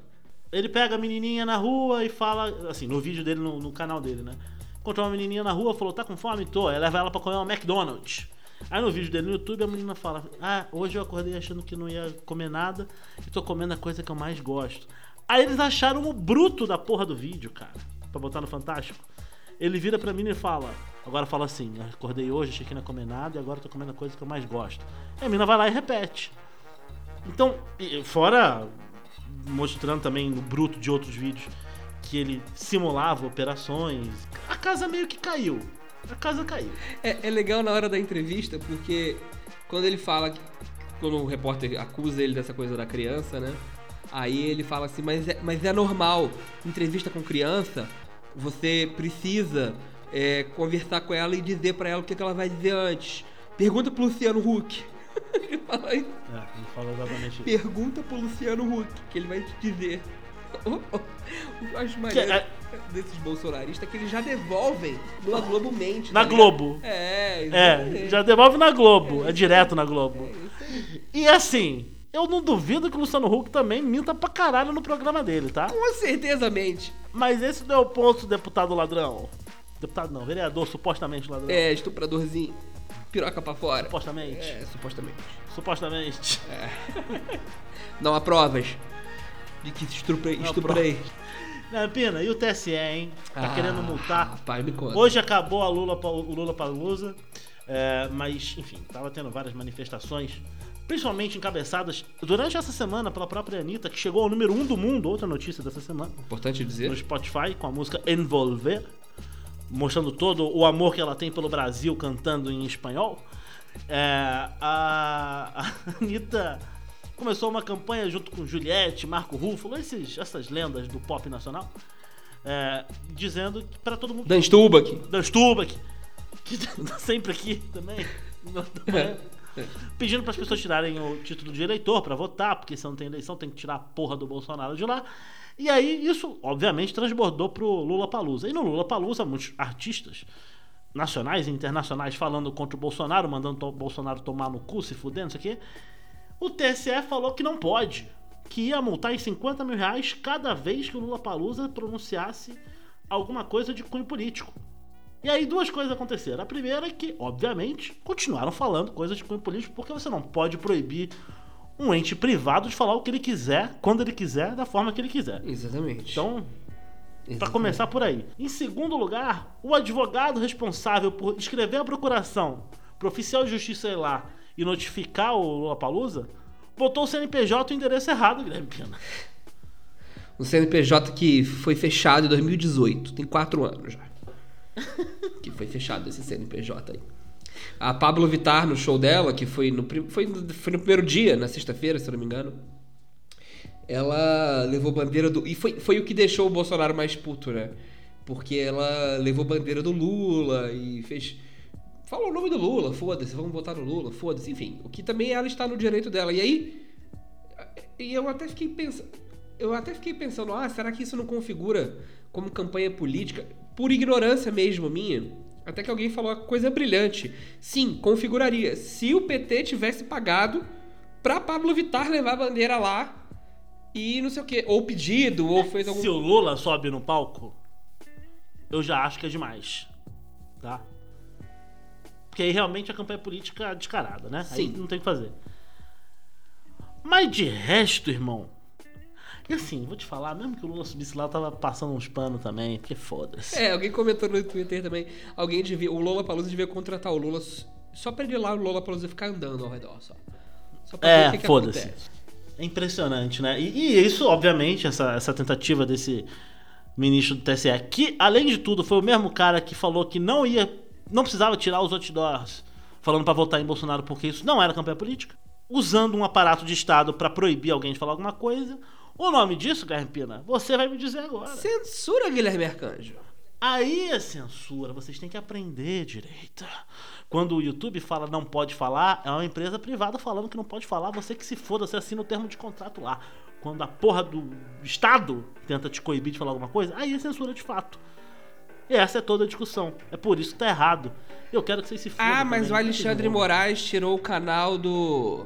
Ele pega a menininha na rua e fala, assim, no vídeo dele, no, no canal dele, né? Encontrou uma menininha na rua, falou, tá com fome? Tô. Aí leva ela pra comer um McDonald's. Aí no vídeo dele no YouTube, a menina fala, ah, hoje eu acordei achando que não ia comer nada e tô comendo a coisa que eu mais gosto. Aí eles acharam o bruto da porra do vídeo, cara, pra botar no Fantástico. Ele vira pra mim e fala, agora fala assim, acordei hoje, achei que não ia comer nada e agora tô comendo a coisa que eu mais gosto. E a menina vai lá e repete. Então, fora mostrando também no bruto de outros vídeos que ele simulava operações, a casa meio que caiu. A casa caiu. É, é legal na hora da entrevista, porque quando ele fala. Quando o repórter acusa ele dessa coisa da criança, né? Aí ele fala assim, mas é, mas é normal. Entrevista com criança, você precisa é, conversar com ela e dizer pra ela o que, que ela vai dizer antes. Pergunta pro Luciano Huck. ele fala isso. É, ele fala exatamente isso. Pergunta pro Luciano Huck, que ele vai te dizer. Eu acho maneiro é- desses bolsonaristas que eles já devolvem no A Globo Mente. Na tá? Globo. É, É, exatamente. já devolve na Globo. É direto na Globo. E assim, eu não duvido que o Luciano Huck também minta pra caralho no programa dele, tá? Com certezamente. Mas esse não é o ponto, deputado ladrão. Deputado não, vereador, supostamente ladrão. É, estupradorzinho. Piroca pra fora. Supostamente. É, supostamente. Supostamente. Não há provas de que estuprei. Não estuprei. Né, Pina, e o TSE, hein? Tá Ah, querendo multar. Rapaz, me conta. Hoje acabou a Lula, o Lula Palusa, é, mas, enfim, tava tendo várias manifestações, principalmente encabeçadas durante essa semana pela própria Anitta, que chegou ao número 1 um do mundo, outra notícia dessa semana, Importante dizer. no Spotify, com a música Envolver, mostrando todo o amor que ela tem pelo Brasil cantando em espanhol. É, a, a Anitta começou uma campanha junto com Juliette, Marco Ruffalo, esses, essas lendas do pop nacional, é, dizendo que para todo mundo Dan Stubach. Dan Stubach, que tá sempre aqui também, É. pedindo para as pessoas tirarem o título de eleitor para votar, porque se não tem eleição tem que tirar a porra do Bolsonaro de lá. E aí isso, obviamente, transbordou pro Lula Palusa. E no Lula Palusa, muitos artistas nacionais e internacionais falando contra o Bolsonaro, mandando o Bolsonaro tomar no cu, se fuder, não sei o quê. O TSE falou que não pode, que ia multar em 50 mil reais cada vez que o Lula Palusa pronunciasse alguma coisa de cunho político. E aí duas coisas aconteceram. A primeira é que, obviamente, continuaram falando coisas de cunho político, porque você não pode proibir um ente privado de falar o que ele quiser, quando ele quiser, da forma que ele quiser. Exatamente. Então, Pra Exatamente. começar por aí. Em segundo lugar, o advogado responsável por escrever a procuração pro oficial de justiça ir lá e notificar o Lula Palusa botou o CNPJ e o endereço errado, Guilherme Pina. Um CNPJ que foi fechado em 2018. Tem quatro anos já. que foi fechado esse CNPJ aí. A Pablo Vittar, no show dela, que foi no, foi, no- foi no primeiro dia, na sexta-feira, se eu não me engano. Ela levou bandeira do. E foi, foi o que deixou o Bolsonaro mais puto, né? Porque ela levou bandeira do Lula e fez. Falou o nome do Lula, foda-se, vamos votar no Lula, foda-se, enfim. O que também ela está no direito dela. E aí. E eu até fiquei pensando. Eu até fiquei pensando, ah, será que isso não configura como campanha política? Por ignorância mesmo minha. Até que alguém falou uma coisa brilhante. Sim, configuraria. Se o PT tivesse pagado pra Pablo Vittar levar a bandeira lá e não sei o quê. Ou pedido, ou fez algum. Se o Lula sobe no palco, eu já acho que é demais. Tá? Porque aí realmente a campanha política é descarada, né? Aí Sim. não tem o que fazer. Mas de resto, irmão. E assim, vou te falar, mesmo que o Lula subisse lá, eu tava passando uns panos também, porque foda-se. É, alguém comentou no Twitter também. Alguém devia. O Lola Palusa devia contratar o Lula só pra ele ir lá, o Lola Palusa ficar andando ao redor só. Só pra ver o É, que foda-se. É impressionante, né? E, e isso, obviamente, essa, essa tentativa desse ministro do TSE, que, além de tudo, foi o mesmo cara que falou que não ia. não precisava tirar os outdoors falando pra votar em Bolsonaro porque isso não era campanha política, usando um aparato de Estado pra proibir alguém de falar alguma coisa. O nome disso, Guilherme Pina, você vai me dizer agora. Censura, Guilherme Arcanjo. Aí é censura, vocês têm que aprender direito. Quando o YouTube fala não pode falar, é uma empresa privada falando que não pode falar, você que se foda, você assina o termo de contrato lá. Quando a porra do Estado tenta te coibir de falar alguma coisa, aí é censura de fato. E essa é toda a discussão. É por isso que tá errado. Eu quero que vocês se fodam. Ah, mas também. o Alexandre Moraes tirou o canal do.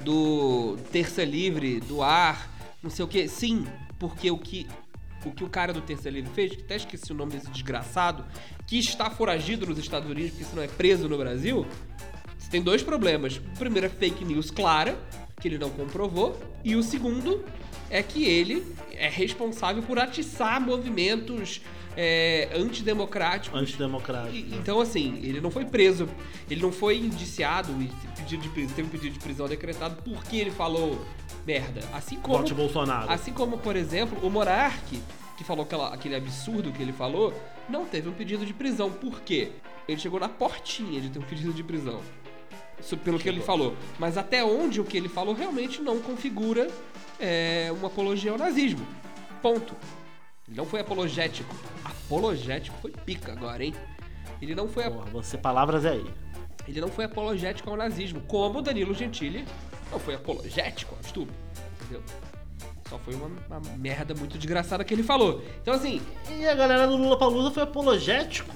do Terça Livre do ar, não sei o que. Sim, porque o que. O que o cara do Terça Livre fez, que até esqueci o nome desse desgraçado, que está foragido nos Estados Unidos, porque senão é preso no Brasil, você tem dois problemas. O primeiro é fake news clara, que ele não comprovou, e o segundo é que ele é responsável por atiçar movimentos é, antidemocráticos Antidemocrático. e- Então, assim, ele não foi preso, ele não foi indiciado e pedido de prisão, teve um pedido de prisão decretado porque ele falou merda. Assim como, Vote Bolsonaro. assim como por exemplo, o Monark, que falou aquela- aquele absurdo que ele falou, não teve um pedido de prisão. Por quê? Ele chegou na portinha de ter um pedido de prisão. Isso pelo que ele falou. Mas até onde o que ele falou realmente não configura é, uma apologia ao nazismo. Ponto. Ele não foi apologético. Apologético foi pica agora, hein? Ele não foi, Porra, você, palavras é aí. ele não foi apologético ao nazismo, como o Danilo Gentili não foi apologético ao estupro, entendeu? Só foi uma, uma merda muito desgraçada que ele falou. Então, assim, E a galera do Lula Palusa foi apologético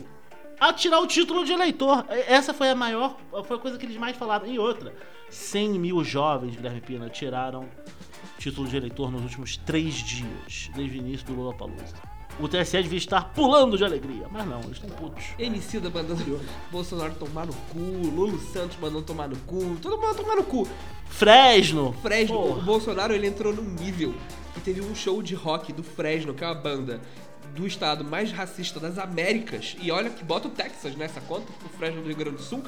a tirar o título de eleitor. Essa foi a maior, foi a coisa que eles mais falaram. E outra, 100 mil jovens, Guilherme Pina, tiraram título de eleitor nos últimos três dias, desde o início do Lula Palusa. O TSE devia estar pulando de alegria, mas não, eles estão putos. MC da mandando Bolsonaro tomar no cu, Lulu Santos mandando tomar no cu, todo mundo tomar no cu. Fresno! Fresno, o Porra. Bolsonaro ele entrou num nível que teve um show de rock do Fresno, que é uma banda do estado mais racista das Américas. E olha que bota o Texas nessa conta, o Fresno do Rio Grande do Sul.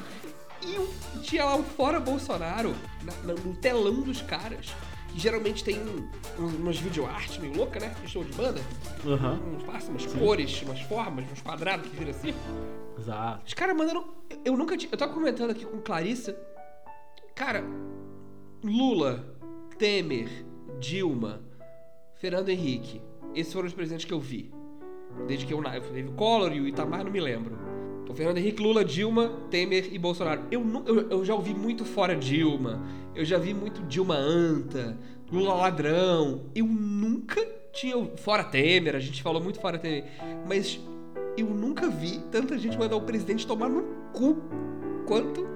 E tinha lá um fora Bolsonaro na- na- no telão dos caras. Que geralmente tem um- um- umas videoart meio louca, né? Show de banda. Aham, Um espaço, umas cores, umas formas, uns quadrados que vira assim. exato. Os caras mandando. Eu nunca tinha. Eu tava comentando aqui com Clarissa. Cara, Lula, Temer, Dilma, Fernando Henrique. Esses foram os presidentes que eu vi. Desde que eu nasci. Teve o Collor e o Itamar, não me lembro. O Fernando Henrique, Lula, Dilma, Temer e Bolsonaro. Eu, eu, eu já ouvi muito fora Dilma. Eu já vi muito Dilma anta, Lula ladrão. Eu nunca tinha. Fora Temer, a gente falou muito fora Temer. Mas eu nunca vi tanta gente mandar o presidente tomar no cu quanto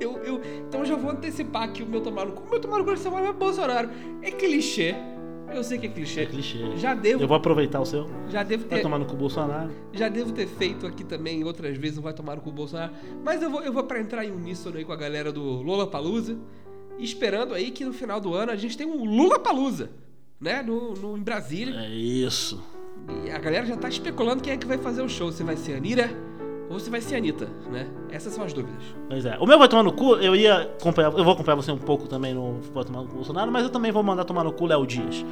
eu, eu. Então eu já vou antecipar aqui o meu tomar no cu. O meu tomar no cu dessa semana é Bolsonaro. É clichê. Eu sei que é clichê. É clichê. Já devo, Eu vou aproveitar o seu. já devo Vai ter, tomar no cu Bolsonaro. já devo ter feito aqui também outras vezes, não vai tomar no cu Bolsonaro. Mas eu vou, eu vou pra entrar em uníssono aí com a galera do Lola Palusa. Esperando aí que no final do ano a gente tem um Lula Palusa, né? No, no, em Brasília. É isso. E a galera já tá especulando quem é que vai fazer o show. Se vai ser a Anira ou se vai ser a Anitta, né? Essas são as dúvidas. Pois é. O meu vai tomar no cu, eu ia acompanhar. Eu vou acompanhar você um pouco também no Vai tomar no cu Bolsonaro, mas eu também vou mandar tomar no cu Léo Dias.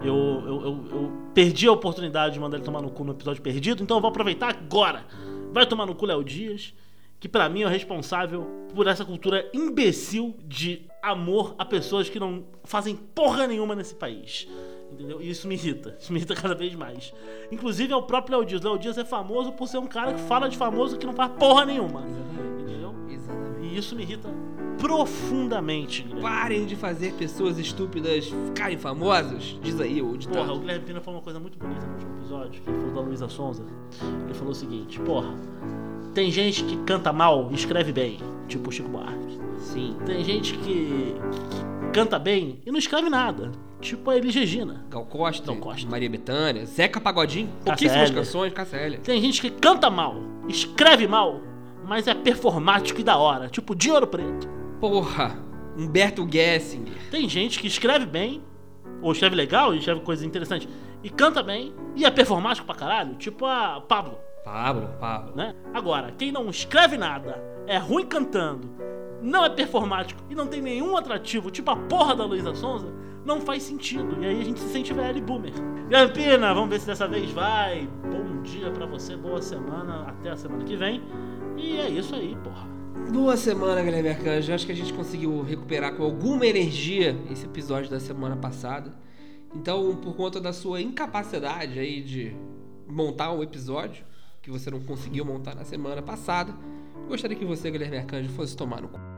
Eu, eu, eu, eu perdi a oportunidade de mandar ele tomar no cu no episódio perdido, então eu vou aproveitar agora. Vai tomar no cu Léo Dias, que pra mim é o responsável por essa cultura imbecil de amor a pessoas que não fazem porra nenhuma nesse país. Entendeu? E isso me irrita. Isso me irrita cada vez mais. Inclusive é o próprio Léo Dias. Léo Dias é famoso por ser um cara que fala de famoso que não faz porra nenhuma. Entendeu? Exatamente. E isso me irrita profundamente, Guilherme. Parem de fazer pessoas estúpidas ficarem famosas. Diz aí o ditado. Porra, o Guilherme Pina falou uma coisa muito bonita no último episódio, que ele falou da Luísa Sonza. Ele falou o seguinte, porra, Tem gente que canta mal e escreve bem, tipo o Chico Buarque. Sim. Tem gente que, que canta bem e não escreve nada, tipo a Elis Regina. Gal Costa, Gal Costa. Maria Bethânia, Zeca Pagodinho, pouquíssimas canções, Eller. Tem gente que canta mal, escreve mal, mas é performático e da hora, tipo de ouro preto. Porra, Humberto Gessinger. Tem gente que escreve bem, ou escreve legal, e escreve coisas interessantes, e canta bem, e é performático pra caralho, tipo a Pablo, Pablo, Pablo. né? Agora, quem não escreve nada, é ruim cantando, não é performático e não tem nenhum atrativo, tipo a porra da Luísa Sonza, não faz sentido. E aí a gente se sente velho e boomer. Gampina, vamos ver se dessa vez vai. Bom dia pra você, boa semana, até a semana que vem. E é isso aí, porra. Boa semana, Guilherme Arcanjo. Acho que a gente conseguiu recuperar com alguma energia esse episódio da semana passada. Então, por conta da sua incapacidade aí de montar um episódio que você não conseguiu montar na semana passada, gostaria que você, Guilherme Arcanjo, fosse tomar no cu.